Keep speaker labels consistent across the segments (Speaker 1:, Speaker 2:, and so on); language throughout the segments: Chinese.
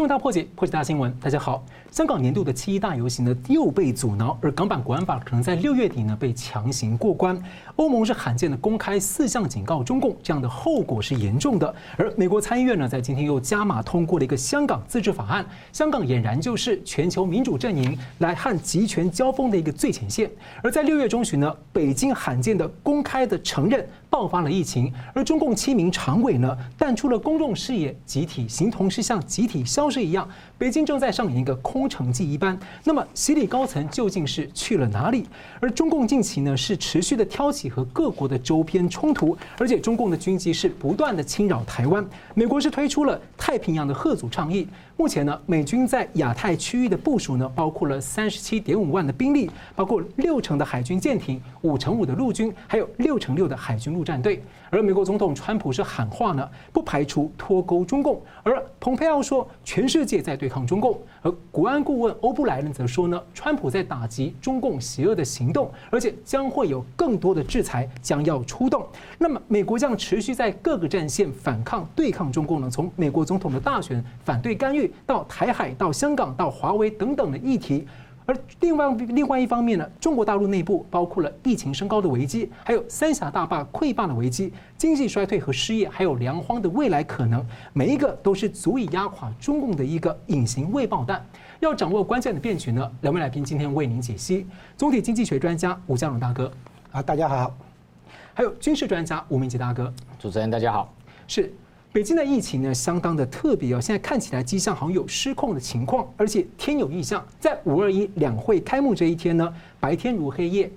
Speaker 1: 新闻大破解，破解大新闻。大家好，香港年度的七一大游行呢又被阻挠，而港版国安法可能在六月底呢被强行过关。欧盟是罕见的公开四项警告中共，这样的后果是严重的。而美国参议院呢在今天又加码通过了一个香港自治法案，香港俨然就是全球民主阵营来和集权交锋的一个最前线。而在六月中旬呢，北京罕见的公开的承认爆发了疫情，而中共七名常委呢淡出了公众视野，集体形同是像集体。消失一样，北京正在上演一个空城计一般。那么，习李高层究竟是去了哪里？而中共近期呢，是持续的挑起和各国的周边冲突，而且中共的军机是不断的侵扰台湾。美国是推出了太平洋的吓阻倡议。目前呢，美军在亚太区域的部署呢，包括了三十七点五万的兵力，包括六成的海军舰艇，五成五的陆军，还有六成六的海军陆战队。而美国总统川普是喊话呢，不排除脱钩中共。而蓬佩奥说，全世界在对抗中共。而国安顾问欧布莱恩则说呢，川普在打击中共邪恶的行动，而且将会有更多的制裁将要出动。那么，美国将持续在各个战线反抗对抗中共呢？从美国总统的大选反对干预。到台海、到香港、到华为等等的议题，而另外另外一方面呢，中国大陆内部包括了疫情升高的危机，还有三峡大坝溃坝的危机，经济衰退和失业，还有粮荒的未来可能，每一个都是足以压垮中共的一个隐形未爆弹。要掌握关键的变局呢，两位来宾今天为您解析。总体经济学专家吴家龙大哥，
Speaker 2: 啊，大家好；
Speaker 1: 还有军事专家吴明杰大哥，
Speaker 3: 主持人大家好，
Speaker 1: 是。北京的疫情呢，相当的特别哦。现在看起来迹象好像有失控的情况，而且天有异象。在五二一两会开幕这一天呢，白天如黑夜，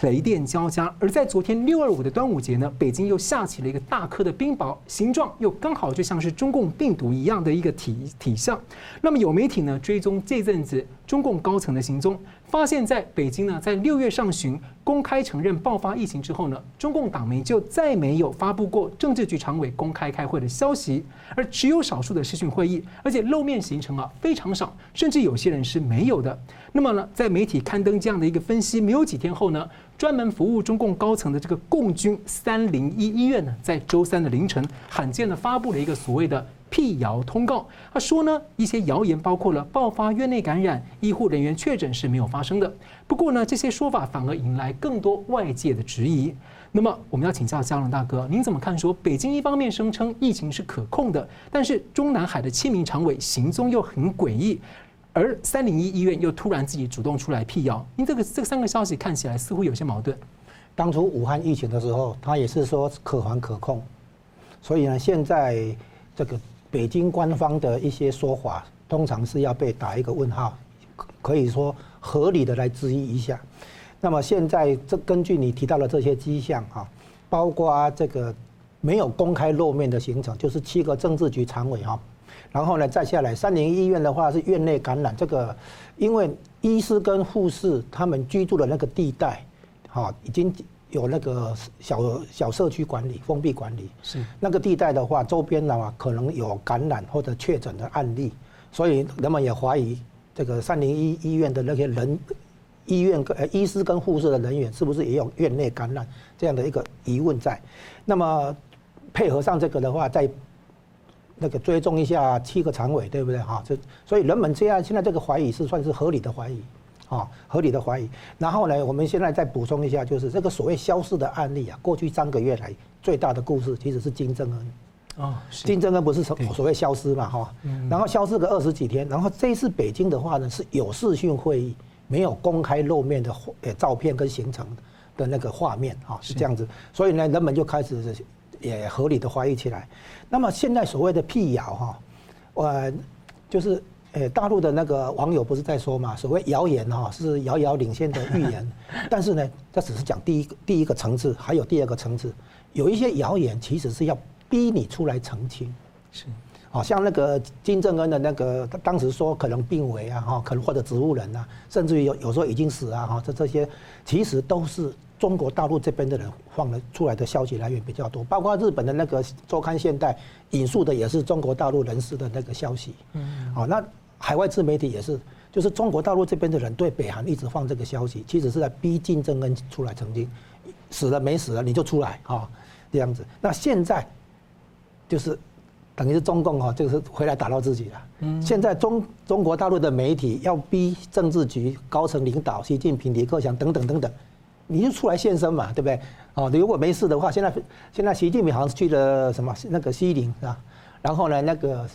Speaker 1: 雷电交加。而在昨天六二五的端午节呢，北京又下起了一个大颗的冰雹，形状又刚好就像是中共病毒一样的一个体体相。那么有媒体呢追踪这阵子中共高层的行踪。发现，在北京呢，在六月上旬公开承认爆发疫情之后呢，中共党媒就再没有发布过政治局常委公开开会的消息，而只有少数的视讯会议，而且露面行程啊非常少，甚至有些人是没有的。那么呢，在媒体刊登这样的一个分析，没有几天后呢，专门服务中共高层的这个共军三零一医院呢，在周三的凌晨罕见的发布了一个所谓的。辟谣通告，他说呢，一些谣言包括了爆发院内感染、医护人员确诊是没有发生的。不过呢，这些说法反而引来更多外界的质疑。那么，我们要请教家龙大哥，您怎么看？说北京一方面声称疫情是可控的，但是中南海的七名常委行踪又很诡异，而三零一医院又突然自己主动出来辟谣。您这个这三个消息看起来似乎有些矛盾。
Speaker 2: 当初武汉疫情的时候，他也是说可防可控，所以呢，现在这个。北京官方的一些说法，通常是要被打一个问号，可以说合理的来质疑一下。那么现在这根据你提到的这些迹象啊，包括这个没有公开露面的行程，就是七个政治局常委哈，然后呢再下来三零医院的话是院内感染，这个因为医师跟护士他们居住的那个地带，哈已经。有那个小小社区管理、封闭管理，是那个地带的话，周边的话可能有感染或者确诊的案例，所以人们也怀疑这个三零一医院的那些人，医院跟呃医师跟护士的人员是不是也有院内感染这样的一个疑问在？那么配合上这个的话，再那个追踪一下七个常委，对不对？哈，这所以人们这样现在这个怀疑是算是合理的怀疑。啊，合理的怀疑。然后呢，我们现在再补充一下，就是这个所谓消失的案例啊，过去三个月来最大的故事其实是金正恩。啊，金正恩不是所所谓消失嘛，哈。然后消失个二十几天，然后这一次北京的话呢，是有视讯会议，没有公开露面的呃照片跟行程的那个画面，啊，是这样子。所以呢，人们就开始也合理的怀疑起来。那么现在所谓的辟谣哈，呃，就是。诶，大陆的那个网友不是在说嘛？所谓谣言哈，是遥遥领先的预言。但是呢，这只是讲第一个第一个层次，还有第二个层次。有一些谣言其实是要逼你出来澄清。是，好像那个金正恩的那个，他当时说可能病危啊，哈，可能或者植物人啊，甚至于有有时候已经死啊，哈，这这些其实都是中国大陆这边的人放了出来的消息来源比较多。包括日本的那个周刊现代引述的也是中国大陆人士的那个消息。嗯，好，那。海外自媒体也是，就是中国大陆这边的人对北韩一直放这个消息，其实是在逼金正恩出来澄清，死了没死了你就出来啊，这样子。那现在就是等于是中共哈，这个是回来打到自己了。嗯，现在中中国大陆的媒体要逼政治局高层领导，习近平、李克强等等等等，你就出来现身嘛，对不对？哦，你如果没事的话，现在现在习近平好像是去了什么那个西宁是吧？然后呢，那个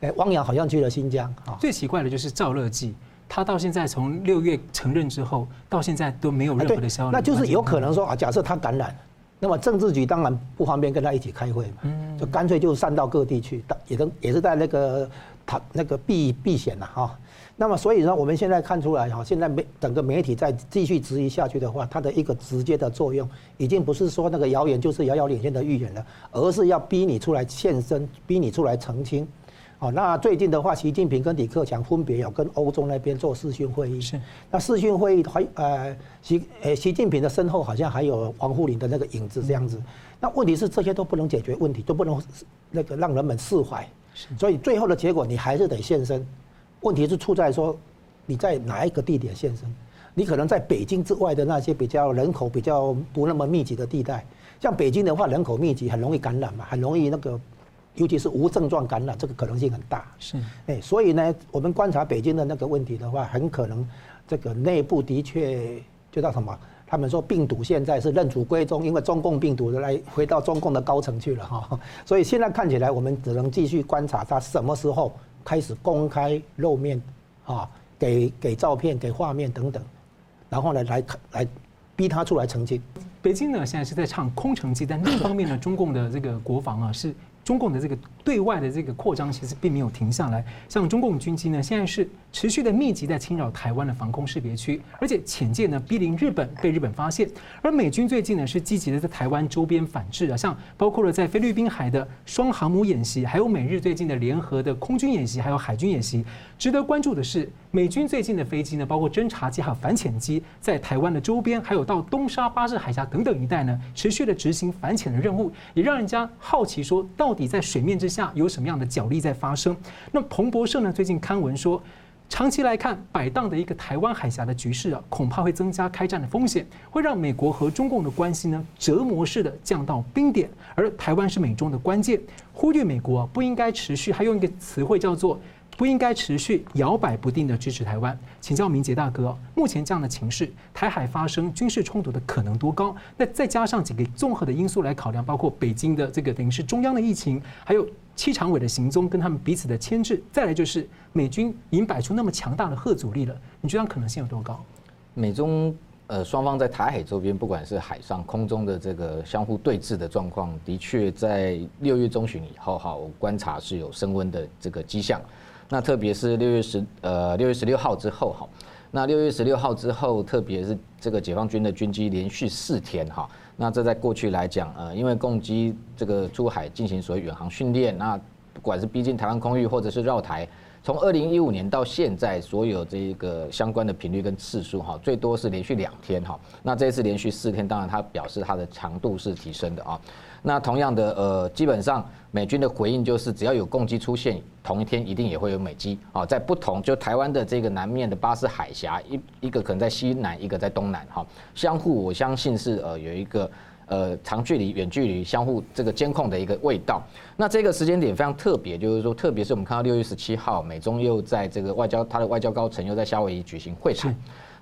Speaker 2: 哎汪洋好像去了新疆啊。
Speaker 1: 最奇怪的就是赵乐际，他到现在从六月承认之后，到现在都没有任何的消息。
Speaker 2: 那就是有可能说啊，假设他感染。那么政治局当然不方便跟他一起开会嘛，就干脆就散到各地去，也都也是在那个他那个避避险了哈。那么所以呢，我们现在看出来哈，现在媒整个媒体再继续质疑下去的话，它的一个直接的作用，已经不是说那个谣言就是遥遥领先的预言了，而是要逼你出来现身，逼你出来澄清。哦，那最近的话，习近平跟李克强分别有跟欧洲那边做视讯会议。是。那视讯会议还呃习呃习近平的身后好像还有王沪宁的那个影子这样子。那问题是这些都不能解决问题，都不能那个让人们释怀。是。所以最后的结果你还是得现身。问题是出在说你在哪一个地点现身？你可能在北京之外的那些比较人口比较不那么密集的地带，像北京的话人口密集，很容易感染嘛，很容易那个。尤其是无症状感染，这个可能性很大。是，哎，所以呢，我们观察北京的那个问题的话，很可能这个内部的确就叫什么？他们说病毒现在是认祖归宗，因为中共病毒来回到中共的高层去了哈。所以现在看起来，我们只能继续观察他什么时候开始公开露面啊，给给照片、给画面等等，然后呢，来来逼他出来澄清。
Speaker 1: 北京呢，现在是在唱空城计，但另一方面呢，中共的这个国防啊是。中共的这个对外的这个扩张其实并没有停下来，像中共军机呢，现在是持续的密集在侵扰台湾的防空识别区，而且潜舰呢逼临日本，被日本发现。而美军最近呢是积极的在台湾周边反制啊，像包括了在菲律宾海的双航母演习，还有美日最近的联合的空军演习，还有海军演习。值得关注的是，美军最近的飞机呢，包括侦察机还有反潜机，在台湾的周边，还有到东沙巴士海峡等等一带呢，持续的执行反潜的任务，也让人家好奇说到。底在水面之下有什么样的角力在发生？那彭博社呢？最近刊文说，长期来看，摆荡的一个台湾海峡的局势啊，恐怕会增加开战的风险，会让美国和中共的关系呢折磨式的降到冰点。而台湾是美中的关键，呼吁美国不应该持续，还用一个词汇叫做。不应该持续摇摆不定的支持台湾。请教明杰大哥，目前这样的情势，台海发生军事冲突的可能多高？那再加上几个综合的因素来考量，包括北京的这个等于是中央的疫情，还有七常委的行踪跟他们彼此的牵制，再来就是美军已经摆出那么强大的吓阻力了。你觉得可能性有多高？
Speaker 3: 美中呃双方在台海周边，不管是海上、空中的这个相互对峙的状况，的确在六月中旬以后哈，我观察是有升温的这个迹象。那特别是六月十呃六月十六号之后哈，那六月十六号之后，特别是这个解放军的军机连续四天哈，那这在过去来讲呃，因为共机这个出海进行所谓远航训练，那不管是逼近台湾空域或者是绕台，从二零一五年到现在，所有这个相关的频率跟次数哈，最多是连续两天哈，那这次连续四天，当然它表示它的强度是提升的啊。那同样的，呃，基本上美军的回应就是，只要有共机出现，同一天一定也会有美机啊，在不同就台湾的这个南面的巴士海峡，一一个可能在西南，一个在东南，哈，相互我相信是呃有一个呃长距离、远距离相互这个监控的一个味道。那这个时间点非常特别，就是说，特别是我们看到六月十七号，美中又在这个外交，他的外交高层又在夏威夷举行会谈。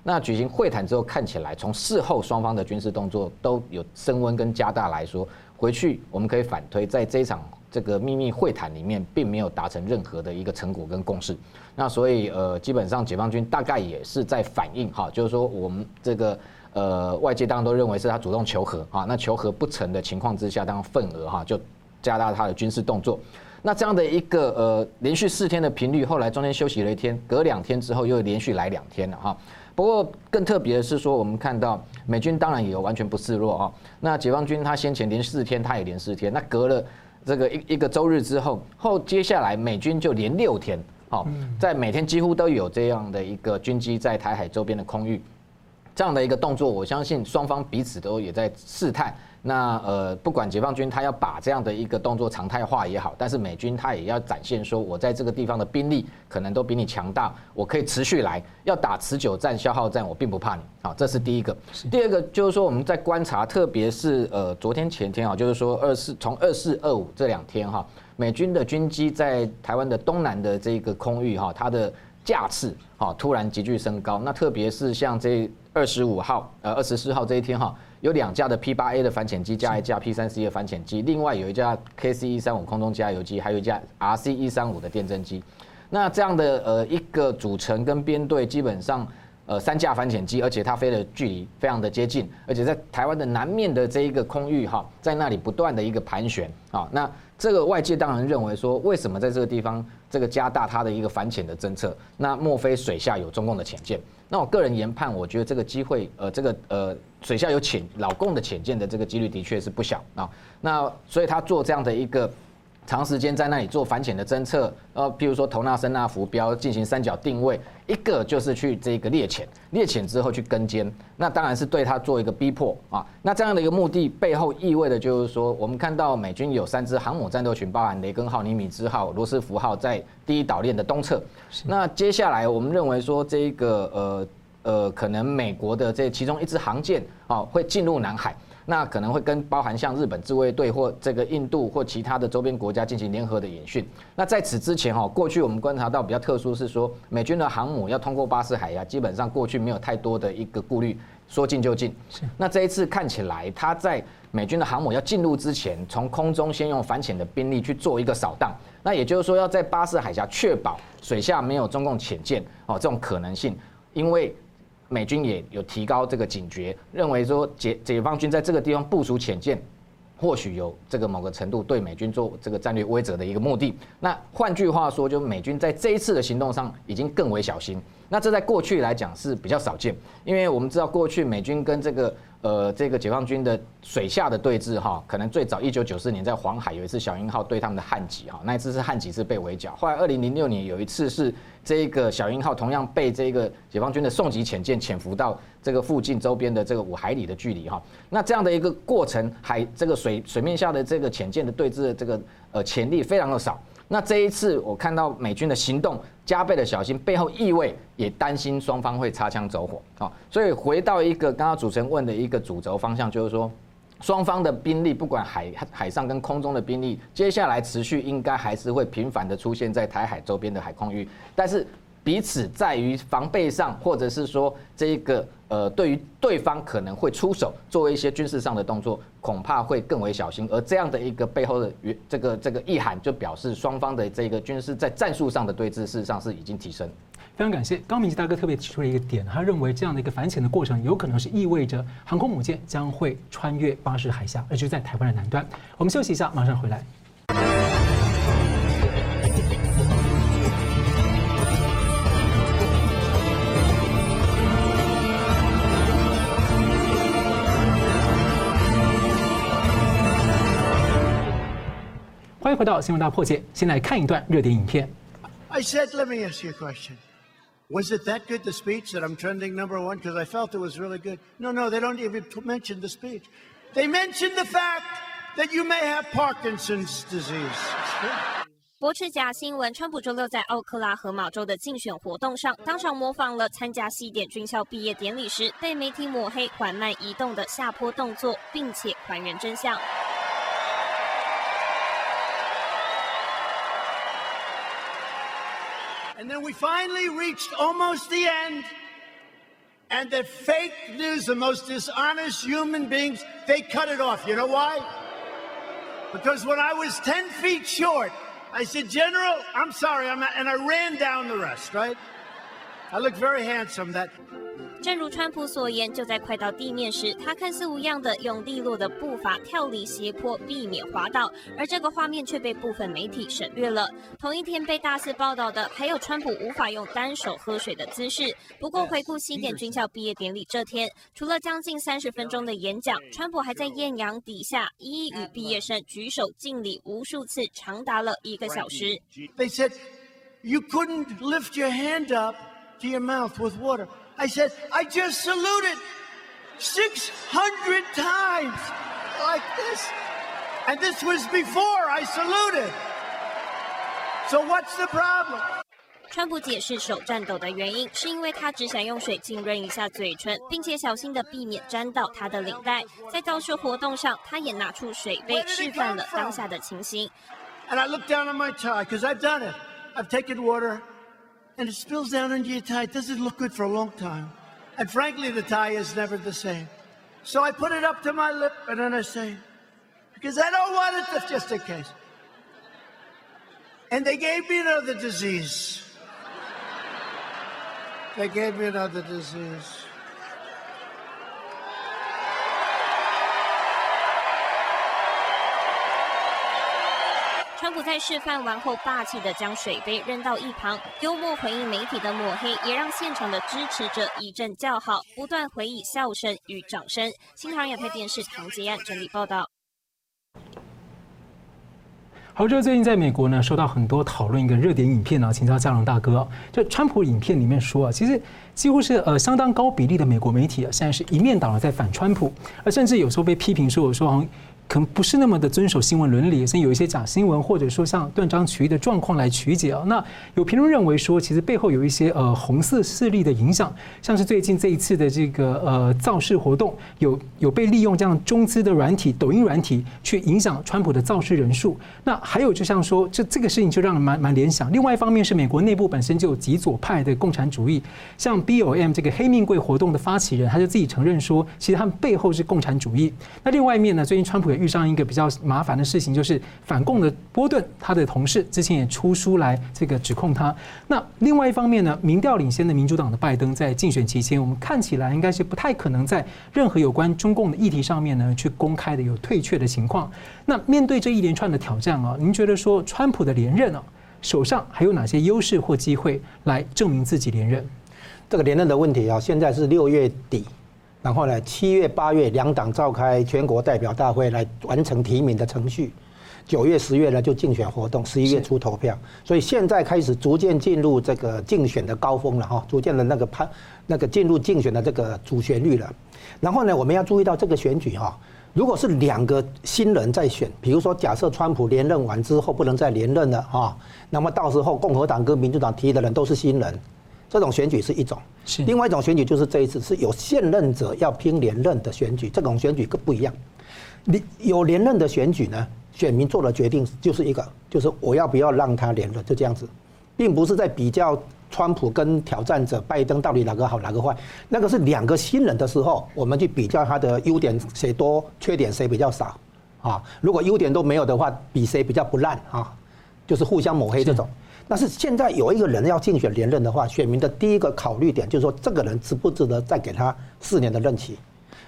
Speaker 3: 那举行会谈之后，看起来从事后双方的军事动作都有升温跟加大来说。回去我们可以反推，在这一场这个秘密会谈里面，并没有达成任何的一个成果跟共识。那所以呃，基本上解放军大概也是在反映哈，就是说我们这个呃外界当然都认为是他主动求和啊，那求和不成的情况之下，当然愤而哈就加大他的军事动作。那这样的一个呃连续四天的频率，后来中间休息了一天，隔两天之后又连续来两天了哈。不过更特别的是说，我们看到美军当然也有完全不示弱啊。那解放军他先前连四天，他也连四天。那隔了这个一一个周日之后，后接下来美军就连六天，好，在每天几乎都有这样的一个军机在台海周边的空域这样的一个动作，我相信双方彼此都也在试探。那呃，不管解放军他要把这样的一个动作常态化也好，但是美军他也要展现说，我在这个地方的兵力可能都比你强大，我可以持续来，要打持久战、消耗战，我并不怕你。好，这是第一个。第二个就是说，我们在观察，特别是呃昨天前天啊，就是说二四从二四二五这两天哈，美军的军机在台湾的东南的这个空域哈，它的架次哈突然急剧升高。那特别是像这二十五号呃二十四号这一天哈。有两架的 P 八 A 的反潜机，加一架 P 三 C 的反潜机，另外有一架 KC 一三五空中加油机，还有一架 RC 一三五的电侦机。那这样的呃一个组成跟编队，基本上呃三架反潜机，而且它飞的距离非常的接近，而且在台湾的南面的这一个空域哈，在那里不断的一个盘旋啊。那这个外界当然认为说，为什么在这个地方这个加大它的一个反潜的侦测？那莫非水下有中共的潜舰？那我个人研判，我觉得这个机会，呃，这个呃，水下有潜老共的潜舰的这个几率的确是不小啊。那所以他做这样的一个。长时间在那里做反潜的侦测，呃，譬如说投纳、声纳、浮标进行三角定位，一个就是去这个猎潜，猎潜之后去跟监，那当然是对它做一个逼迫啊。那这样的一个目的背后意味的就是说，我们看到美军有三支航母战斗群，包含雷根号、尼米兹号、罗斯福号，在第一岛链的东侧。那接下来我们认为说，这个呃呃，可能美国的这其中一支航舰啊，会进入南海。那可能会跟包含像日本自卫队或这个印度或其他的周边国家进行联合的演训。那在此之前哈，过去我们观察到比较特殊是说，美军的航母要通过巴士海峡，基本上过去没有太多的一个顾虑，说进就进。那这一次看起来，他在美军的航母要进入之前，从空中先用反潜的兵力去做一个扫荡。那也就是说，要在巴士海峡确保水下没有中共潜舰哦这种可能性，因为。美军也有提高这个警觉，认为说解解放军在这个地方部署潜舰，或许有这个某个程度对美军做这个战略威慑的一个目的。那换句话说，就美军在这一次的行动上已经更为小心。那这在过去来讲是比较少见，因为我们知道过去美军跟这个。呃，这个解放军的水下的对峙哈，可能最早一九九四年在黄海有一次小鹰号对他们的汉击哈，那一次是汉击是被围剿。后来二零零六年有一次是这个小鹰号同样被这个解放军的送级潜舰潜伏到这个附近周边的这个五海里的距离哈。那这样的一个过程，海这个水水面下的这个潜舰的对峙的这个呃潜力非常的少。那这一次我看到美军的行动加倍的小心，背后意味也担心双方会擦枪走火啊。所以回到一个刚刚主持人问的一个主轴方向，就是说双方的兵力，不管海海上跟空中的兵力，接下来持续应该还是会频繁的出现在台海周边的海空域，但是。彼此在于防备上，或者是说这一个呃，对于对方可能会出手做一些军事上的动作，恐怕会更为小心。而这样的一个背后的这个这个意涵，就表示双方的这个军事在战术上的对峙，事实上是已经提升。
Speaker 1: 非常感谢高明吉大哥特别提出了一个点，他认为这样的一个反潜的过程，有可能是意味着航空母舰将会穿越巴士海峡，而就在台湾的南端。我们休息一下，马上回来。欢迎回到新闻大破解，先来看一段热点影片。
Speaker 4: I said, let me ask you a question. Was it that good, the speech, that I'm trending number one? Because I felt it was really good. No, no, they don't even mention the speech. They mentioned the fact that you may have Parkinson's disease.
Speaker 5: 驳斥假新闻，川普周六在奥克拉荷马州的竞选活动上，当场模仿了参加西点军校毕业典礼时被媒体抹黑缓慢移动的下坡动作，并且还原真相。
Speaker 4: And then we finally reached almost the end. And the fake news, the most dishonest human beings, they cut it off. You know why? Because when I was 10 feet short, I said, General, I'm sorry, I'm and I ran down the rest, right? I look very handsome. That.
Speaker 5: 正如川普所言，就在快到地面时，他看似无恙的用利落的步伐跳离斜坡，避免滑倒。而这个画面却被部分媒体省略了。同一天被大肆报道的，还有川普无法用单手喝水的姿势。不过，回顾西点军校毕业典礼这天，除了将近三十分钟的演讲，川普还在艳阳底下一一与毕业生举手敬礼无数次，长达了一个小时。
Speaker 4: They said you couldn't lift your hand up to your mouth with water. I said, I just saluted 600 times like this. And this was before I saluted. So what's the problem?
Speaker 5: 川普解释手颤抖的原因，是因为他只想用水浸润一下嘴唇，并且小心地避免沾到他的领带。在造势活动上，他也拿出水杯示范了当下的情形。
Speaker 4: And I look down on my tie, because I've done it. I've taken water, and it spills down into your tie. It doesn't look good for a long time. And frankly, the tie is never the same. So I put it up to my lip, and then I say, because I don't want it to, just in case. And they gave me another disease. They gave me another disease.
Speaker 5: 川普在示范完后，霸气地将水杯扔到一旁，幽默回应媒体的抹黑，也让现场的支持者一阵叫好，不断回以笑声与掌声。新唐人亚太电视唐杰安整理报道。
Speaker 1: 好，这最近在美国呢，受到很多讨论一个热点影片啊，请教嘉龙大哥，就川普影片里面说啊，其实几乎是呃相当高比例的美国媒体啊，现在是一面倒的在反川普，而甚至有时候被批评说，我说好像。可能不是那么的遵守新闻伦理，甚至有一些假新闻，或者说像断章取义的状况来曲解啊。那有评论认为说，其实背后有一些呃红色势力的影响，像是最近这一次的这个呃造势活动，有有被利用这样中资的软体、抖音软体去影响川普的造势人数。那还有就像说，这这个事情就让人蛮蛮联想。另外一方面是美国内部本身就有极左派的共产主义，像 B O M 这个黑命贵活动的发起人，他就自己承认说，其实他们背后是共产主义。那另外一面呢，最近川普遇上一个比较麻烦的事情，就是反共的波顿，他的同事之前也出书来这个指控他。那另外一方面呢，民调领先的民主党的拜登在竞选期间，我们看起来应该是不太可能在任何有关中共的议题上面呢去公开的有退却的情况。那面对这一连串的挑战啊，您觉得说川普的连任啊，手上还有哪些优势或机会来证明自己连任？
Speaker 2: 这个连任的问题啊，现在是六月底。然后呢，七月、八月两党召开全国代表大会来完成提名的程序，九月、十月呢就竞选活动，十一月初投票。所以现在开始逐渐进入这个竞选的高峰了哈，逐渐的那个攀那个进入竞选的这个主旋律了。然后呢，我们要注意到这个选举哈，如果是两个新人在选，比如说假设川普连任完之后不能再连任了哈，那么到时候共和党跟民主党提的人都是新人。这种选举是一种，是另外一种选举，就是这一次是有现任者要拼连任的选举，这种选举更不一样。你有连任的选举呢，选民做的决定就是一个，就是我要不要让他连任，就这样子，并不是在比较川普跟挑战者拜登到底哪个好哪个坏，那个是两个新人的时候，我们去比较他的优点谁多，缺点谁比较少啊。如果优点都没有的话，比谁比较不烂啊，就是互相抹黑这种。但是现在有一个人要竞选连任的话，选民的第一个考虑点就是说，这个人值不值得再给他四年的任期？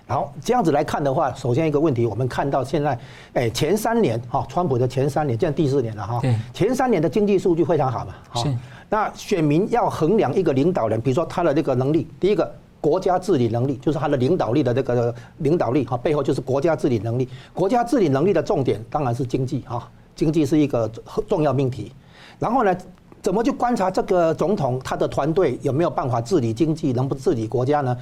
Speaker 2: 然后这样子来看的话，首先一个问题，我们看到现在，哎，前三年哈，川普的前三年，现在第四年了哈，前三年的经济数据非常好嘛，是。那选民要衡量一个领导人，比如说他的这个能力，第一个国家治理能力，就是他的领导力的这个领导力哈，背后就是国家治理能力。国家治理能力的重点当然是经济哈，经济是一个重要命题。然后呢，怎么去观察这个总统他的团队有没有办法治理经济，能不治理国家呢？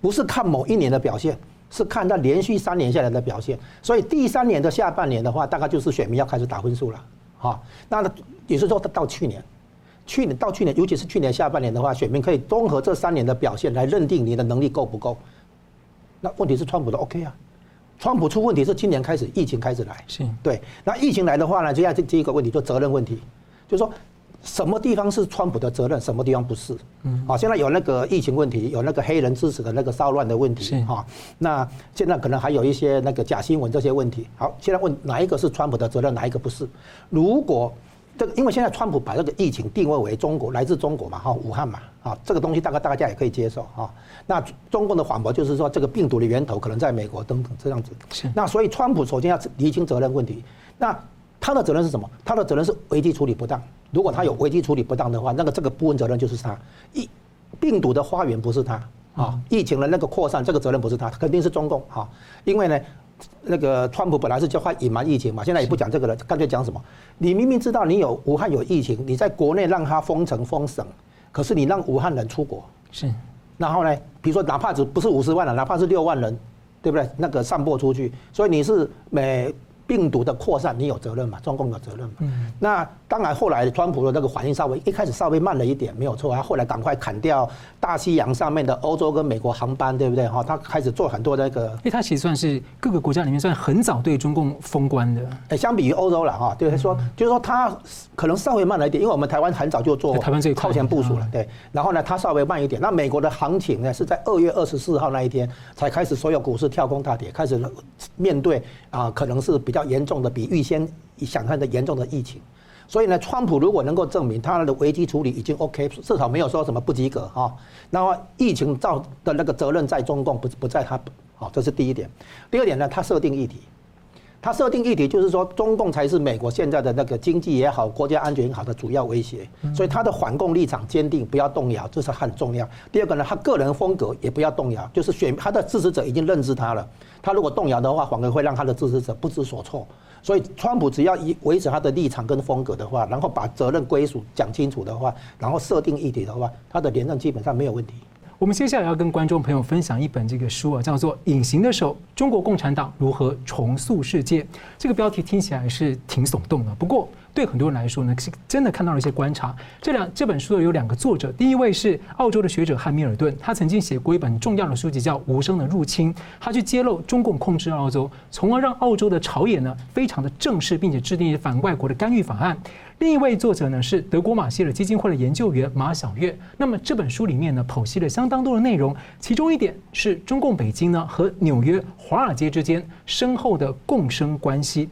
Speaker 2: 不是看某一年的表现，是看他连续三年下来的表现。所以第三年的下半年的话，大概就是选民要开始打分数了，哈。那也是说，到去年，去年到去年，尤其是去年下半年的话，选民可以综合这三年的表现来认定你的能力够不够。那问题是川普的 OK 啊，川普出问题是今年开始疫情开始来，是对。那疫情来的话呢，接下来这第一个问题就责任问题。就是说，什么地方是川普的责任，什么地方不是？嗯，好，现在有那个疫情问题，有那个黑人支持的那个骚乱的问题，哈。那现在可能还有一些那个假新闻这些问题。好，现在问哪一个是川普的责任，哪一个不是？如果这个，因为现在川普把这个疫情定位为中国来自中国嘛，哈，武汉嘛，啊，这个东西大概大家也可以接受，哈。那中共的反驳就是说，这个病毒的源头可能在美国等等这样子。是。那所以川普首先要厘清责任问题。那他的责任是什么？他的责任是危机处理不当。如果他有危机处理不当的话，那个这个部分责任就是他。疫病毒的花园不是他啊，疫情的那个扩散这个责任不是他，肯定是中共哈。因为呢，那个川普本来是叫他隐瞒疫情嘛，现在也不讲这个了，干脆讲什么？你明明知道你有武汉有疫情，你在国内让他封城封省，可是你让武汉人出国，是，然后呢，比如说哪怕只不是五十万人，哪怕是六万人，对不对？那个散播出去，所以你是每。病毒的扩散，你有责任嘛？中共有责任嘛？嗯，那当然，后来川普的那个反应稍微一开始稍微慢了一点，没有错。他后来赶快砍掉大西洋上面的欧洲跟美国航班，对不对？哈，他开始做很多那个。因
Speaker 1: 为他其实算是各个国家里面算很早对中共封关的。
Speaker 2: 哎，相比于欧洲了哈，对，说就是说他可能稍微慢了一点，因为我们台湾很早就做台湾这超前部署了，对。然后呢，他稍微慢一点。那美国的行情呢，是在二月二十四号那一天才开始，所有股市跳空大跌，开始面对啊，可能是比较。严重的比预先想象的严重的疫情，所以呢，川普如果能够证明他的危机处理已经 OK，至少没有说什么不及格哈，那么疫情造的那个责任在中共，不不在他，好，这是第一点。第二点呢，他设定议题，他设定议题就是说，中共才是美国现在的那个经济也好，国家安全也好的主要威胁，所以他的反共立场坚定，不要动摇，这是很重要。第二个呢，他个人风格也不要动摇，就是选他的支持者已经认知他了。他如果动摇的话，反而会让他的支持者不知所措。所以，川普只要以维持他的立场跟风格的话，然后把责任归属讲清楚的话，然后设定议题的话，他的连任基本上没有问题。
Speaker 1: 我们接下来要跟观众朋友分享一本这个书啊，叫做《隐形的手：中国共产党如何重塑世界》。这个标题听起来是挺耸动的，不过。对很多人来说呢，是真的看到了一些观察。这两这本书有两个作者，第一位是澳洲的学者汉密尔顿，他曾经写过一本重要的书籍叫《无声的入侵》，他去揭露中共控制澳洲，从而让澳洲的朝野呢非常的正式，并且制定反外国的干预法案。另一位作者呢是德国马歇尔基金会的研究员马晓月。那么这本书里面呢剖析了相当多的内容，其中一点是中共北京呢和纽约华尔街之间深厚的共生关系，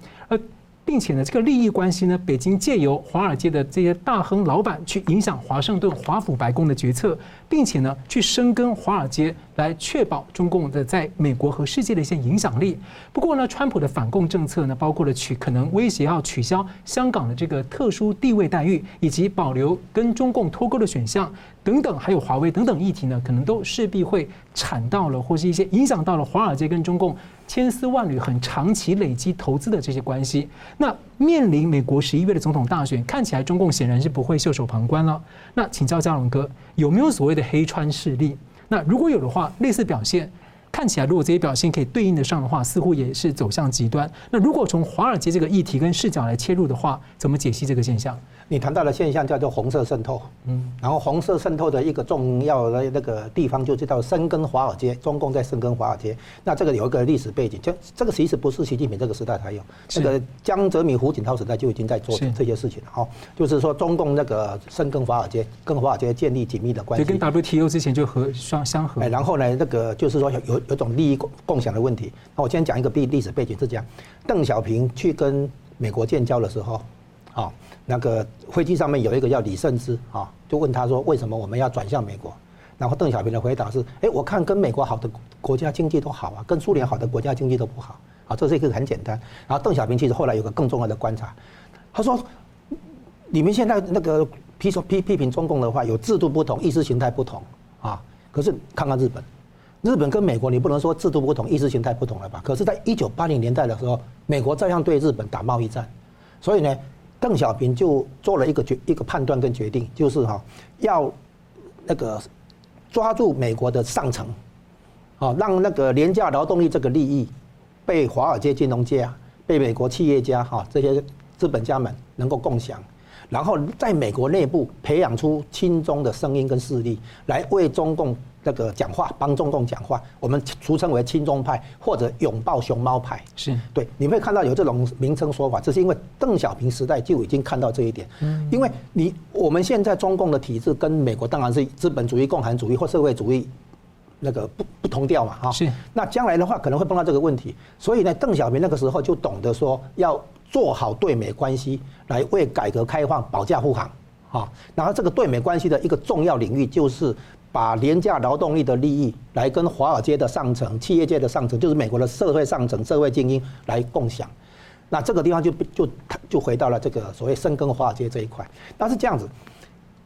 Speaker 1: 并且呢，这个利益关系呢，北京借由华尔街的这些大亨老板去影响华盛顿华府白宫的决策，并且呢，去深耕华尔街，来确保中共的在美国和世界的一些影响力。不过呢，川普的反共政策呢，包括了取可能威胁要取消香港的这个特殊地位待遇，以及保留跟中共脱钩的选项等等，还有华为等等议题呢，可能都势必会产到了，或是一些影响到了华尔街跟中共。千丝万缕、很长期累积投资的这些关系，那面临美国十一月的总统大选，看起来中共显然是不会袖手旁观了。那请教嘉龙哥，有没有所谓黑川势力？那如果有的话，类似表现看起来，如果这些表现可以对应得上的话，似乎也是走向极端。那如果从华尔街这个议题跟视角来切入的话，怎么解析这个现象？
Speaker 2: 你谈到的现象叫做红色渗透，嗯，然后红色渗透的一个重要的那个地方就叫深耕华尔街，中共在深耕华尔街。那这个有一个历史背景，就这个其实不是习近平这个时代才有，那个江泽民、胡锦涛时代就已经在做这些事情了哈。就是说中共那个深耕华尔街，跟华尔街建立紧密的关系，
Speaker 1: 就跟 WTO 之前就和相相合。
Speaker 2: 哎，然后呢，那个就是说有有种利益共共享的问题。那我先讲一个历历史背景是这样：邓小平去跟美国建交的时候，啊。那个飞机上面有一个叫李慎之啊，就问他说：“为什么我们要转向美国？”然后邓小平的回答是：“哎，我看跟美国好的国家经济都好啊，跟苏联好的国家经济都不好啊。”这是一个很简单。然后邓小平其实后来有个更重要的观察，他说：“你们现在那个批说批批评中共的话，有制度不同，意识形态不同啊。可是看看日本，日本跟美国，你不能说制度不同，意识形态不同了吧？可是，在一九八零年代的时候，美国照样对日本打贸易战，所以呢。”邓小平就做了一个决一个判断跟决定，就是哈要那个抓住美国的上层，啊，让那个廉价劳动力这个利益被华尔街金融界啊，被美国企业家哈这些资本家们能够共享，然后在美国内部培养出亲中的声音跟势力，来为中共。那个讲话帮中共讲话，我们俗称为亲中派或者拥抱熊猫派，是对。你会看到有这种名称说法，这是因为邓小平时代就已经看到这一点。嗯，因为你我们现在中共的体制跟美国当然是资本主义、共产主义或社会主义那个不不同调嘛，哈。是。那将来的话可能会碰到这个问题，所以呢，邓小平那个时候就懂得说要做好对美关系，来为改革开放保驾护航，啊。然后这个对美关系的一个重要领域就是。把廉价劳动力的利益来跟华尔街的上层、企业界的上层，就是美国的社会上层、社会精英来共享，那这个地方就就就回到了这个所谓深耕华尔街这一块。但是这样子，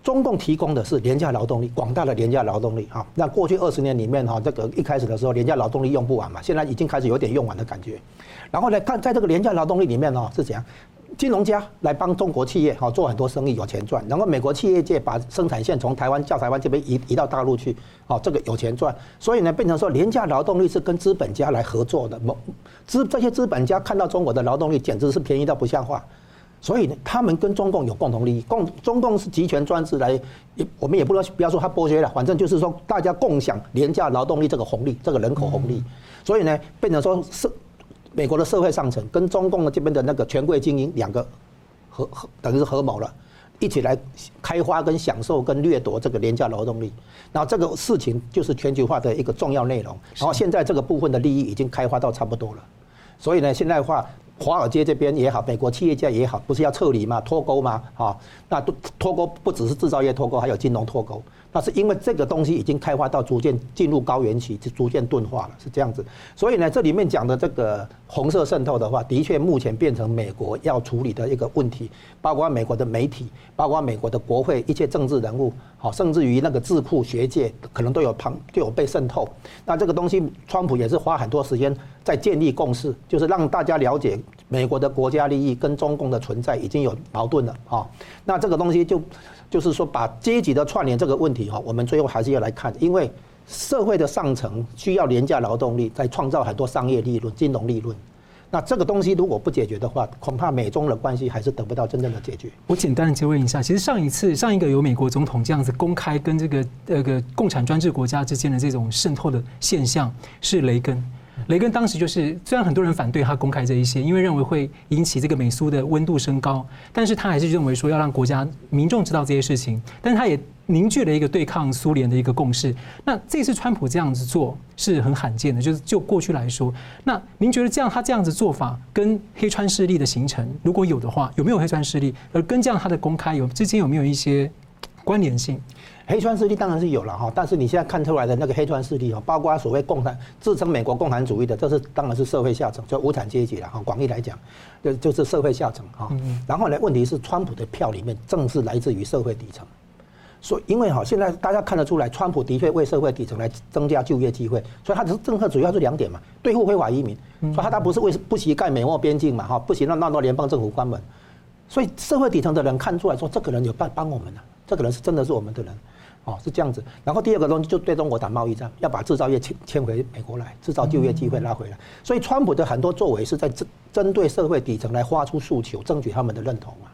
Speaker 2: 中共提供的是廉价劳动力，广大的廉价劳动力哈。那过去二十年里面哈，这个一开始的时候廉价劳动力用不完嘛，现在已经开始有点用完的感觉。然后呢，看在这个廉价劳动力里面呢是怎样？金融家来帮中国企业好做很多生意，有钱赚。然后美国企业界把生产线从台湾叫台湾这边移移到大陆去，好，这个有钱赚。所以呢，变成说廉价劳动力是跟资本家来合作的。某资这些资本家看到中国的劳动力简直是便宜到不像话，所以呢，他们跟中共有共同利益。共中共是集权专制来，我们也不能不要说他剥削了，反正就是说大家共享廉价劳动力这个红利，这个人口红利。所以呢，变成说社。美国的社会上层跟中共的这边的那个权贵精英两个合合等于是合谋了，一起来开发跟享受跟掠夺这个廉价劳动力，然后这个事情就是全球化的一个重要内容。然后现在这个部分的利益已经开发到差不多了，所以呢，现在的话，华尔街这边也好，美国企业家也好，不是要撤离吗？脱钩吗？啊，那脱脱钩不只是制造业脱钩，还有金融脱钩。那是因为这个东西已经开发到逐渐进入高原期，就逐渐钝化了，是这样子。所以呢，这里面讲的这个红色渗透的话，的确目前变成美国要处理的一个问题，包括美国的媒体，包括美国的国会一切政治人物，好，甚至于那个智库学界，可能都有旁就有被渗透。那这个东西，川普也是花很多时间在建立共识，就是让大家了解美国的国家利益跟中共的存在已经有矛盾了啊。那这个东西就。就是说，把阶级的串联这个问题哈，我们最后还是要来看，因为社会的上层需要廉价劳动力，在创造很多商业利润、金融利润。那这个东西如果不解决的话，恐怕美中的关系还是得不到真正的解决。
Speaker 1: 我简单的接问一下，其实上一次上一个有美国总统这样子公开跟这个那个共产专制国家之间的这种渗透的现象是雷根。雷根当时就是，虽然很多人反对他公开这一些，因为认为会引起这个美苏的温度升高，但是他还是认为说要让国家民众知道这些事情，但是他也凝聚了一个对抗苏联的一个共识。那这次川普这样子做是很罕见的，就是就过去来说，那您觉得这样他这样子做法跟黑川势力的形成，如果有的话，有没有黑川势力？而跟这样他的公开有之间有没有一些关联性？
Speaker 2: 黑川势力当然是有了哈，但是你现在看出来的那个黑川势力哈，包括所谓共产自称美国共产主义的，这是当然是社会下层，就无产阶级了哈。广义来讲，就就是社会下层哈。然后呢，问题是川普的票里面正是来自于社会底层，所以因为哈，现在大家看得出来，川普的确为社会底层来增加就业机会，所以他的政策主要是两点嘛，对付非法移民，所以他他不是为不惜盖美墨边境嘛哈，不惜让那么多联邦政府关门，所以社会底层的人看出来说，这个人有帮帮我们了，这个人是真的是我们的人。哦，是这样子。然后第二个东西就对中国打贸易战，要把制造业迁迁回美国来，制造就业机会拉回来。所以川普的很多作为是在针针对社会底层来发出诉求，争取他们的认同嘛。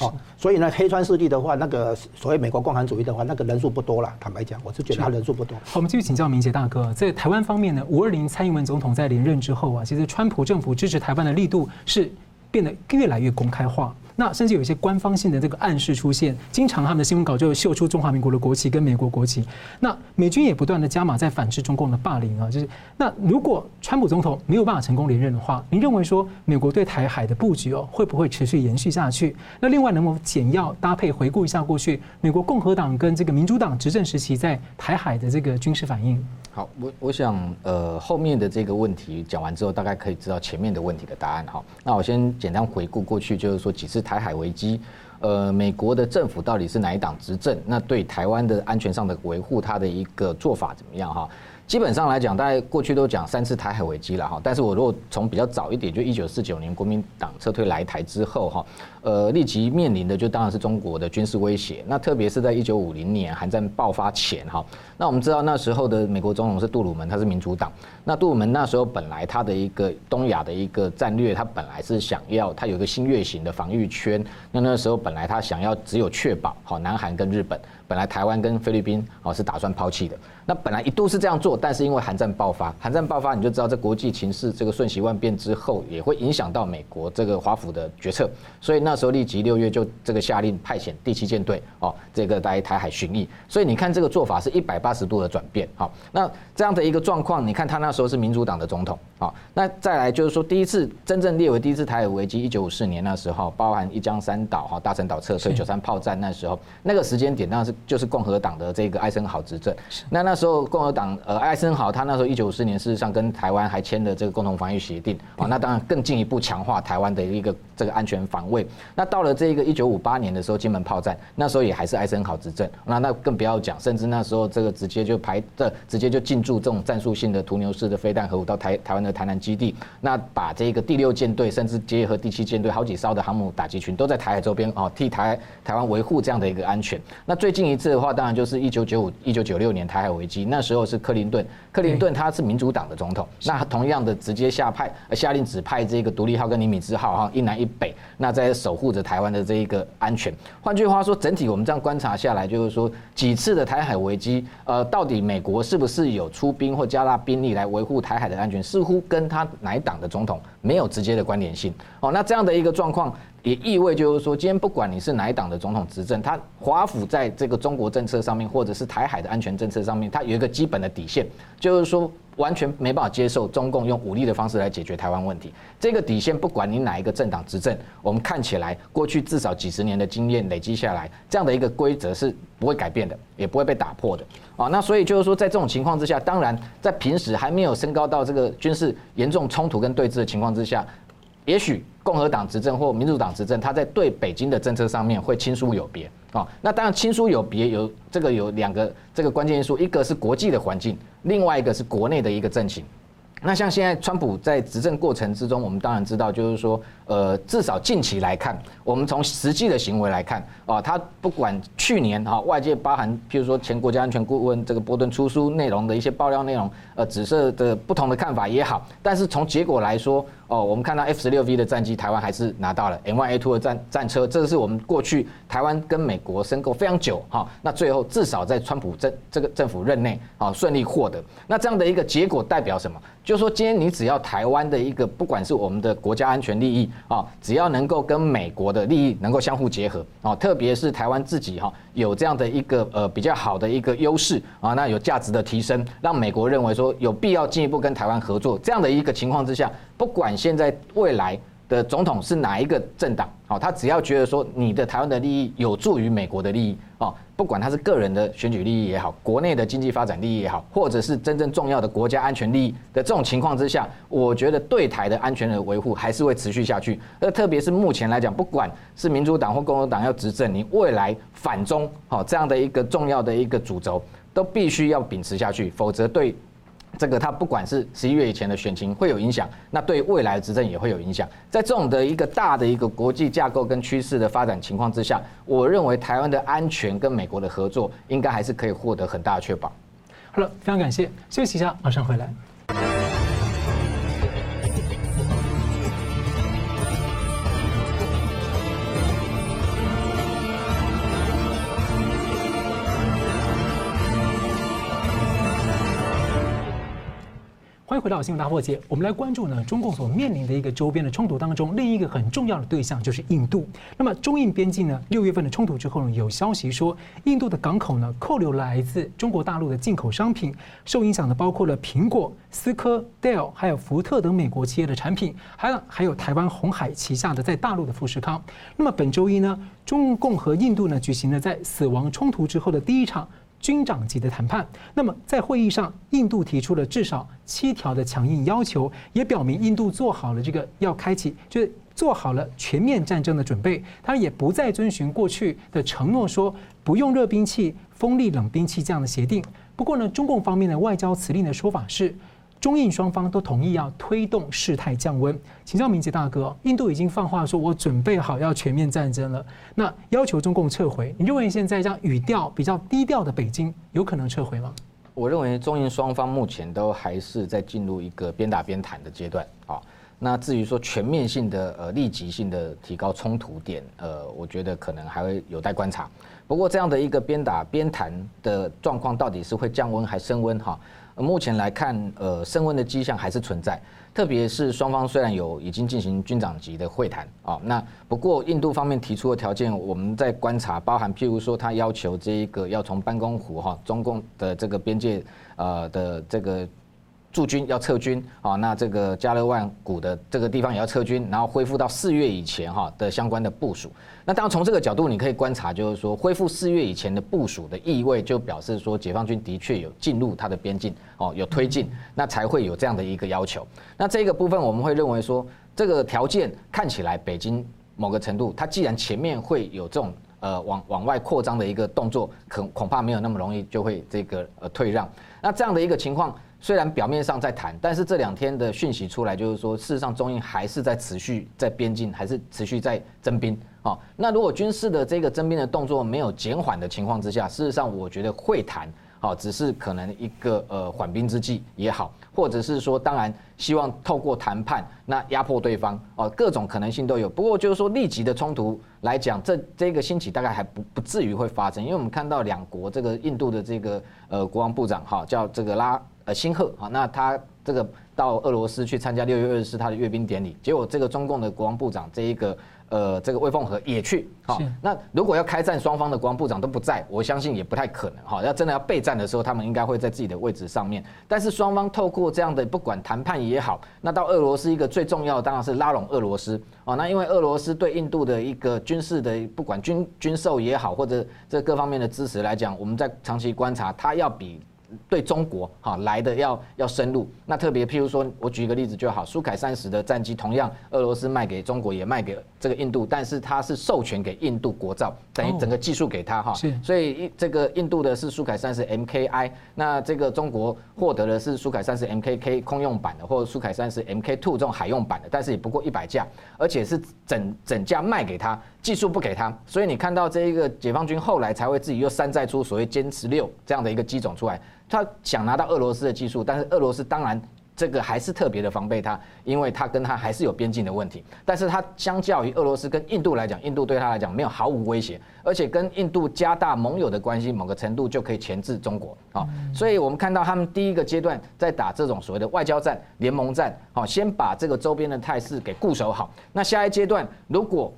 Speaker 2: 哦，所以呢，黑川势力的话，那个所谓美国共产主义的话，那个人数不多了。坦白讲，我是觉得他人数不多。
Speaker 1: 好，我们继续请教明杰大哥，在台湾方面呢，五二零蔡英文总统在连任之后啊，其实川普政府支持台湾的力度是变得越来越公开化。那甚至有一些官方性的这个暗示出现，经常他们的新闻稿就秀出中华民国的国旗跟美国国旗。那美军也不断的加码在反制中共的霸凌啊，就是那如果川普总统没有办法成功连任的话，您认为说美国对台海的布局哦会不会持续延续下去？那另外能否简要搭配回顾一下过去美国共和党跟这个民主党执政时期在台海的这个军事反应？
Speaker 3: 好，我我想呃后面的这个问题讲完之后，大概可以知道前面的问题的答案哈。那我先简单回顾过去，就是说几次台海危机，呃，美国的政府到底是哪一党执政？那对台湾的安全上的维护，它的一个做法怎么样哈？基本上来讲，大概过去都讲三次台海危机了哈，但是我如果从比较早一点，就一九四九年国民党撤退来台之后哈，呃，立即面临的就当然是中国的军事威胁。那特别是在一九五零年韩战爆发前哈，那我们知道那时候的美国总统是杜鲁门，他是民主党。那杜鲁门那时候本来他的一个东亚的一个战略，他本来是想要他有一个新月型的防御圈。那那时候本来他想要只有确保好南韩跟日本。本来台湾跟菲律宾哦是打算抛弃的，那本来一度是这样做，但是因为韩战爆发，韩战爆发你就知道这国际情势这个瞬息万变之后，也会影响到美国这个华府的决策，所以那时候立即六月就这个下令派遣第七舰队哦，这个来台海巡弋，所以你看这个做法是一百八十度的转变，好，那这样的一个状况，你看他那时候是民主党的总统，好，那再来就是说第一次真正列为第一次台海危机，一九五四年那时候，包含一江山岛哈大陈岛撤退九三炮战那时候，那个时间点当然是。就是共和党的这个艾森豪执政，那那时候共和党呃艾森豪他那时候一九五四年事实上跟台湾还签了这个共同防御协定啊，那当然更进一步强化台湾的一个这个安全防卫。那到了这个一九五八年的时候，金门炮战，那时候也还是艾森豪执政，那那更不要讲，甚至那时候这个直接就排这直接就进驻这种战术性的屠牛式的飞弹核武到台台湾的台南基地，那把这个第六舰队甚至结合第七舰队好几艘的航母打击群都在台海周边哦，替台台湾维护这样的一个安全。那最近一次的话，当然就是一九九五、一九九六年台海危机，那时候是克林顿，克林顿他是民主党的总统，那同样的直接下派下令指派这个独立号跟尼米兹号哈一南一北，那在守护着台湾的这一个安全。换句话说，整体我们这样观察下来，就是说几次的台海危机，呃，到底美国是不是有出兵或加大兵力来维护台海的安全，似乎跟他哪一党的总统没有直接的关联性。哦，那这样的一个状况。也意味就是说，今天不管你是哪一党的总统执政，他华府在这个中国政策上面，或者是台海的安全政策上面，它有一个基本的底线，就是说完全没办法接受中共用武力的方式来解决台湾问题。这个底线，不管你哪一个政党执政，我们看起来过去至少几十年的经验累积下来，这样的一个规则是不会改变的，也不会被打破的。啊，那所以就是说，在这种情况之下，当然在平时还没有升高到这个军事严重冲突跟对峙的情况之下。也许共和党执政或民主党执政，他在对北京的政策上面会亲疏有别啊。那当然亲疏有别，有这个有两个这个关键因素，一个是国际的环境，另外一个是国内的一个政情。那像现在川普在执政过程之中，我们当然知道，就是说，呃，至少近期来看，我们从实际的行为来看啊，他不管去年哈外界包含譬如说前国家安全顾问这个波顿出书内容的一些爆料内容，呃，紫色的不同的看法也好，但是从结果来说，哦，我们看到 F 十六 V 的战机，台湾还是拿到了 M one A two 的战战车，这是我们过去台湾跟美国申购非常久哈，那最后至少在川普政这个政府任内啊顺利获得，那这样的一个结果代表什么？就是说，今天你只要台湾的一个，不管是我们的国家安全利益啊，只要能够跟美国的利益能够相互结合啊，特别是台湾自己哈有这样的一个呃比较好的一个优势啊，那有价值的提升，让美国认为说有必要进一步跟台湾合作，这样的一个情况之下，不管现在未来的总统是哪一个政党，好，他只要觉得说你的台湾的利益有助于美国的利益啊。不管他是个人的选举利益也好，国内的经济发展利益也好，或者是真正重要的国家安全利益的这种情况之下，我觉得对台的安全的维护还是会持续下去。那特别是目前来讲，不管是民主党或共和党要执政，你未来反中好这样的一个重要的一个主轴，都必须要秉持下去，否则对。这个它不管是十一月以前的选情会有影响，那对未来的执政也会有影响。在这种的一个大的一个国际架构跟趋势的发展情况之下，我认为台湾的安全跟美国的合作应该还是可以获得很大的确保。
Speaker 1: 好了，非常感谢，休息一下，马上回来。欢迎回到新闻大破解，我们来关注呢，中共所面临的一个周边的冲突当中，另一个很重要的对象就是印度。那么中印边境呢，六月份的冲突之后呢，有消息说，印度的港口呢扣留来自中国大陆的进口商品，受影响的包括了苹果、思科、Dell 还有福特等美国企业的产品，还有还有台湾红海旗下的在大陆的富士康。那么本周一呢，中共和印度呢举行了在死亡冲突之后的第一场。军长级的谈判，那么在会议上，印度提出了至少七条的强硬要求，也表明印度做好了这个要开启，就是做好了全面战争的准备。他也不再遵循过去的承诺，说不用热兵器、锋利冷兵器这样的协定。不过呢，中共方面的外交辞令的说法是。中印双方都同意要推动事态降温。请教明杰大哥，印度已经放话说，我准备好要全面战争了，那要求中共撤回。你认为现在这样语调比较低调的北京有可能撤回吗？
Speaker 3: 我认为中印双方目前都还是在进入一个边打边谈的阶段啊。那至于说全面性的呃立即性的提高冲突点，呃，我觉得可能还会有待观察。不过这样的一个边打边谈的状况，到底是会降温还升温哈？目前来看，呃，升温的迹象还是存在，特别是双方虽然有已经进行军长级的会谈啊，那不过印度方面提出的条件，我们在观察，包含譬如说，他要求这一个要从班公湖哈中共的这个边界啊的这个驻军要撤军啊，那这个加勒万谷的这个地方也要撤军，然后恢复到四月以前哈的相关的部署。那当然从这个角度，你可以观察，就是说恢复四月以前的部署的意味，就表示说解放军的确有进入它的边境哦，有推进，那才会有这样的一个要求。那这个部分我们会认为说，这个条件看起来北京某个程度，它既然前面会有这种呃往往外扩张的一个动作，恐恐怕没有那么容易就会这个呃退让。那这样的一个情况。虽然表面上在谈，但是这两天的讯息出来，就是说，事实上中印还是在持续在边境，还是持续在征兵。哦，那如果军事的这个征兵的动作没有减缓的情况之下，事实上我觉得会谈，哦，只是可能一个呃缓兵之计也好，或者是说，当然希望透过谈判那压迫对方，哦，各种可能性都有。不过就是说立即的冲突来讲，这这个兴起大概还不不至于会发生，因为我们看到两国这个印度的这个呃国防部长哈叫这个拉。呃，辛赫啊，那他这个到俄罗斯去参加六月二十四他的阅兵典礼，结果这个中共的国防部长这一个呃这个魏凤和也去，好，那如果要开战，双方的国防部长都不在，我相信也不太可能哈。要真的要备战的时候，他们应该会在自己的位置上面。但是双方透过这样的不管谈判也好，那到俄罗斯一个最重要的当然是拉拢俄罗斯啊。那因为俄罗斯对印度的一个军事的不管军军售也好，或者这各方面的支持来讲，我们在长期观察，它要比。对中国哈来的要要深入，那特别譬如说，我举一个例子就好，苏凯三十的战机同样俄罗斯卖给中国也卖给这个印度，但是它是授权给印度国造，等于整个技术给他哈，所以这个印度的是苏凯三十 MKI，那这个中国获得的是苏凯三十 MKK 空用版的，或者苏凯三十 MK Two 这种海用版的，但是也不过一百架，而且是整整架卖给他，技术不给他，所以你看到这一个解放军后来才会自己又山寨出所谓歼十六这样的一个机种出来。他想拿到俄罗斯的技术，但是俄罗斯当然这个还是特别的防备他，因为他跟他还是有边境的问题。但是他相较于俄罗斯跟印度来讲，印度对他来讲没有毫无威胁，而且跟印度加大盟友的关系，某个程度就可以钳制中国啊。所以我们看到他们第一个阶段在打这种所谓的外交战、联盟战，好，先把这个周边的态势给固守好。那下一阶段如果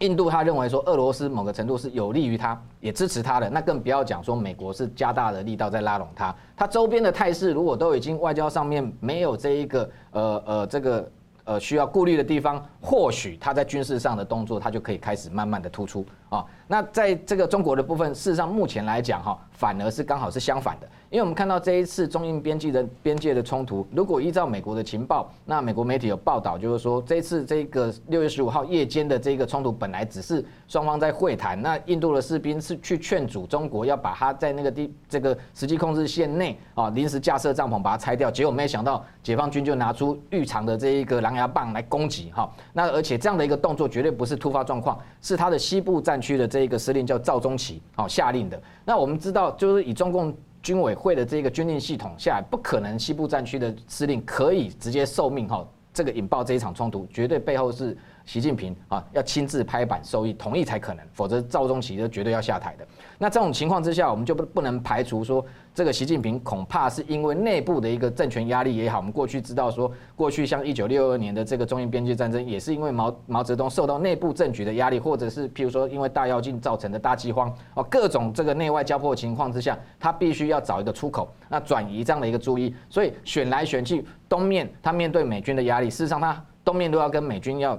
Speaker 3: 印度他认为说，俄罗斯某个程度是有利于他，也支持他的，那更不要讲说美国是加大的力道在拉拢他。他周边的态势如果都已经外交上面没有这一个呃呃这个呃需要顾虑的地方，或许他在军事上的动作，他就可以开始慢慢的突出啊。那在这个中国的部分，事实上目前来讲哈，反而是刚好是相反的。因为我们看到这一次中印边境的边界的冲突，如果依照美国的情报，那美国媒体有报道，就是说这一次这个六月十五号夜间的这个冲突，本来只是双方在会谈，那印度的士兵是去劝阻中国要把他在那个地这个实际控制线内啊临时架设帐篷把它拆掉，结果没想到解放军就拿出预藏的这一个狼牙棒来攻击哈，那而且这样的一个动作绝对不是突发状况，是他的西部战区的这一个司令叫赵宗齐好下令的。那我们知道，就是以中共。军委会的这个军令系统下来，不可能西部战区的司令可以直接受命哈，这个引爆这一场冲突，绝对背后是习近平啊要亲自拍板授意同意才可能，否则赵宗齐就绝对要下台的。那这种情况之下，我们就不不能排除说。这个习近平恐怕是因为内部的一个政权压力也好，我们过去知道说，过去像一九六二年的这个中印边界战争，也是因为毛毛泽东受到内部政局的压力，或者是譬如说因为大跃进造成的大饥荒哦，各种这个内外交迫情况之下，他必须要找一个出口，那转移这样的一个注意，所以选来选去，东面他面对美军的压力，事实上他东面都要跟美军要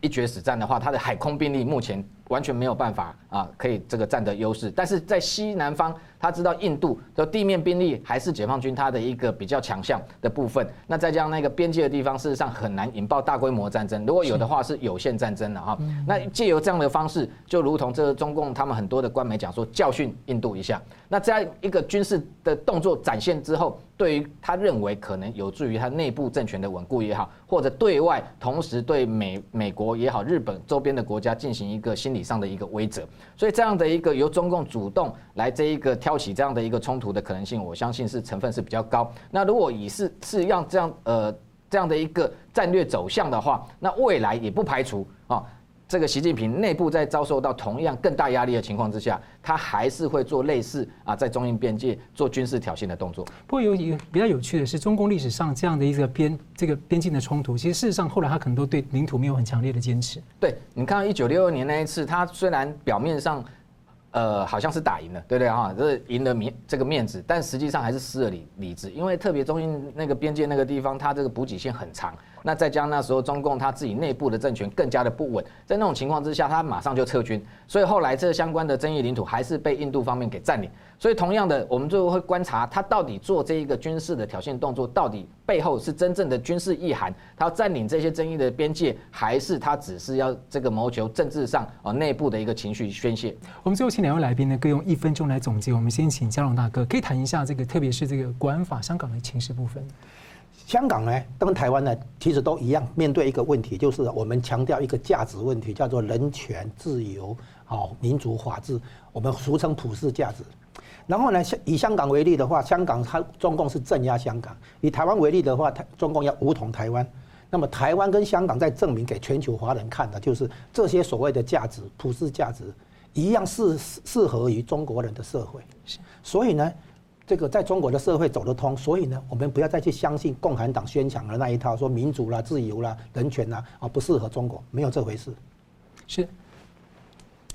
Speaker 3: 一决死战的话，他的海空兵力目前完全没有办法啊，可以这个占得优势，但是在西南方。他知道印度的地面兵力还是解放军他的一个比较强项的部分，那再加上那个边界的地方，事实上很难引爆大规模战争。如果有的话，是有限战争的哈。那借由这样的方式，就如同这个中共他们很多的官媒讲说，教训印度一下。那这样一个军事的动作展现之后，对于他认为可能有助于他内部政权的稳固也好，或者对外同时对美美国也好、日本周边的国家进行一个心理上的一个威慑。所以这样的一个由中共主动来这一个挑。起这样的一个冲突的可能性，我相信是成分是比较高。那如果以是是让这样呃这样的一个战略走向的话，那未来也不排除，这个习近平内部在遭受到同样更大压力的情况之下，他还是会做类似啊在中印边界做军事挑衅的动作。
Speaker 1: 不过有一个比较有趣的是，中共历史上这样的一个边这个边境的冲突，其实事实上后来他可能都对领土没有很强烈的坚持。
Speaker 3: 对，你看到一九六二年那一次，他虽然表面上。呃，好像是打赢了，对不对哈？这是赢了面这个面子，但实际上还是失了理理智，因为特别中印那个边界那个地方，它这个补给线很长。那再加上那时候中共他自己内部的政权更加的不稳，在那种情况之下，他马上就撤军，所以后来这相关的争议领土还是被印度方面给占领。所以同样的，我们就会观察他到底做这一个军事的挑衅动作，到底背后是真正的军事意涵，他要占领这些争议的边界，还是他只是要这个谋求政治上啊内部的一个情绪宣泄？
Speaker 1: 我们最后请两位来宾呢各用一分钟来总结。我们先请佳龙大哥，可以谈一下这个，特别是这个国安法香港的情势部分。
Speaker 2: 香港呢，跟台湾呢，其实都一样，面对一个问题，就是我们强调一个价值问题，叫做人权、自由、好民主、法治，我们俗称普世价值。然后呢，以香港为例的话，香港它中共是镇压香港；以台湾为例的话，台中共要武统台湾。那么台湾跟香港在证明给全球华人看的，就是这些所谓的价值、普世价值，一样适适合于中国人的社会。所以呢。这个在中国的社会走得通，所以呢，我们不要再去相信共产党宣讲的那一套，说民主啦、自由啦、人权啦，啊，不适合中国，没有这回事。
Speaker 1: 是，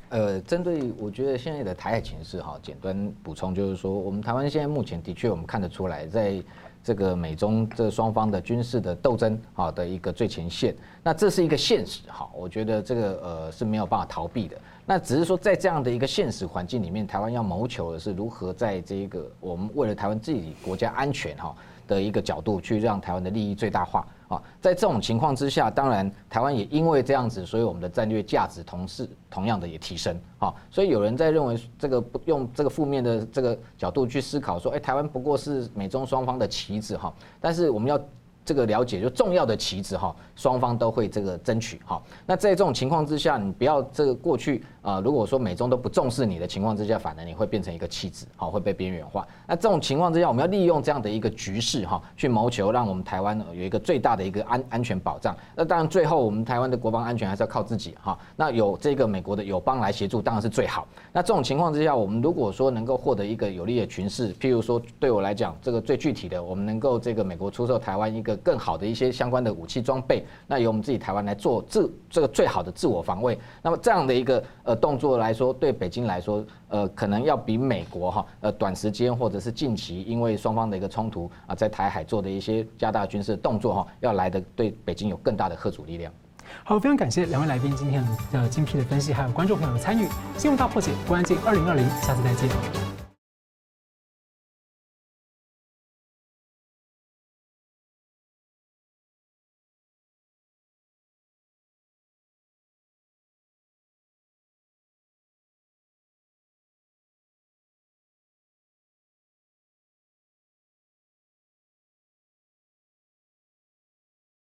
Speaker 3: 呃，针对我觉得现在的台海情势哈，简单补充就是说，我们台湾现在目前的确我们看得出来，在这个美中这双方的军事的斗争啊的一个最前线，那这是一个现实哈，我觉得这个呃是没有办法逃避的。那只是说，在这样的一个现实环境里面，台湾要谋求的是如何在这个我们为了台湾自己国家安全哈的一个角度，去让台湾的利益最大化啊。在这种情况之下，当然台湾也因为这样子，所以我们的战略价值同时同样的也提升啊。所以有人在认为这个不用这个负面的这个角度去思考说，哎，台湾不过是美中双方的棋子哈。但是我们要。这个了解就重要的棋子哈，双方都会这个争取哈。那在这种情况之下，你不要这个过去啊，如果说美中都不重视你的情况之下，反而你会变成一个棋子，好会被边缘化。那这种情况之下，我们要利用这样的一个局势哈，去谋求让我们台湾有一个最大的一个安安全保障。那当然最后我们台湾的国防安全还是要靠自己哈。那有这个美国的友邦来协助，当然是最好。那这种情况之下，我们如果说能够获得一个有利的群势，譬如说对我来讲，这个最具体的，我们能够这个美国出售台湾一个。更好的一些相关的武器装备，那由我们自己台湾来做自这个最好的自我防卫。那么这样的一个呃动作来说，对北京来说，呃，可能要比美国哈呃短时间或者是近期因为双方的一个冲突啊，在台海做的一些加大军事的动作哈，要来的对北京有更大的吓阻力量。
Speaker 1: 好，非常感谢两位来宾今天的精辟的分析，还有观众朋友的参与。新闻大破解，关键二零二零，下次再见。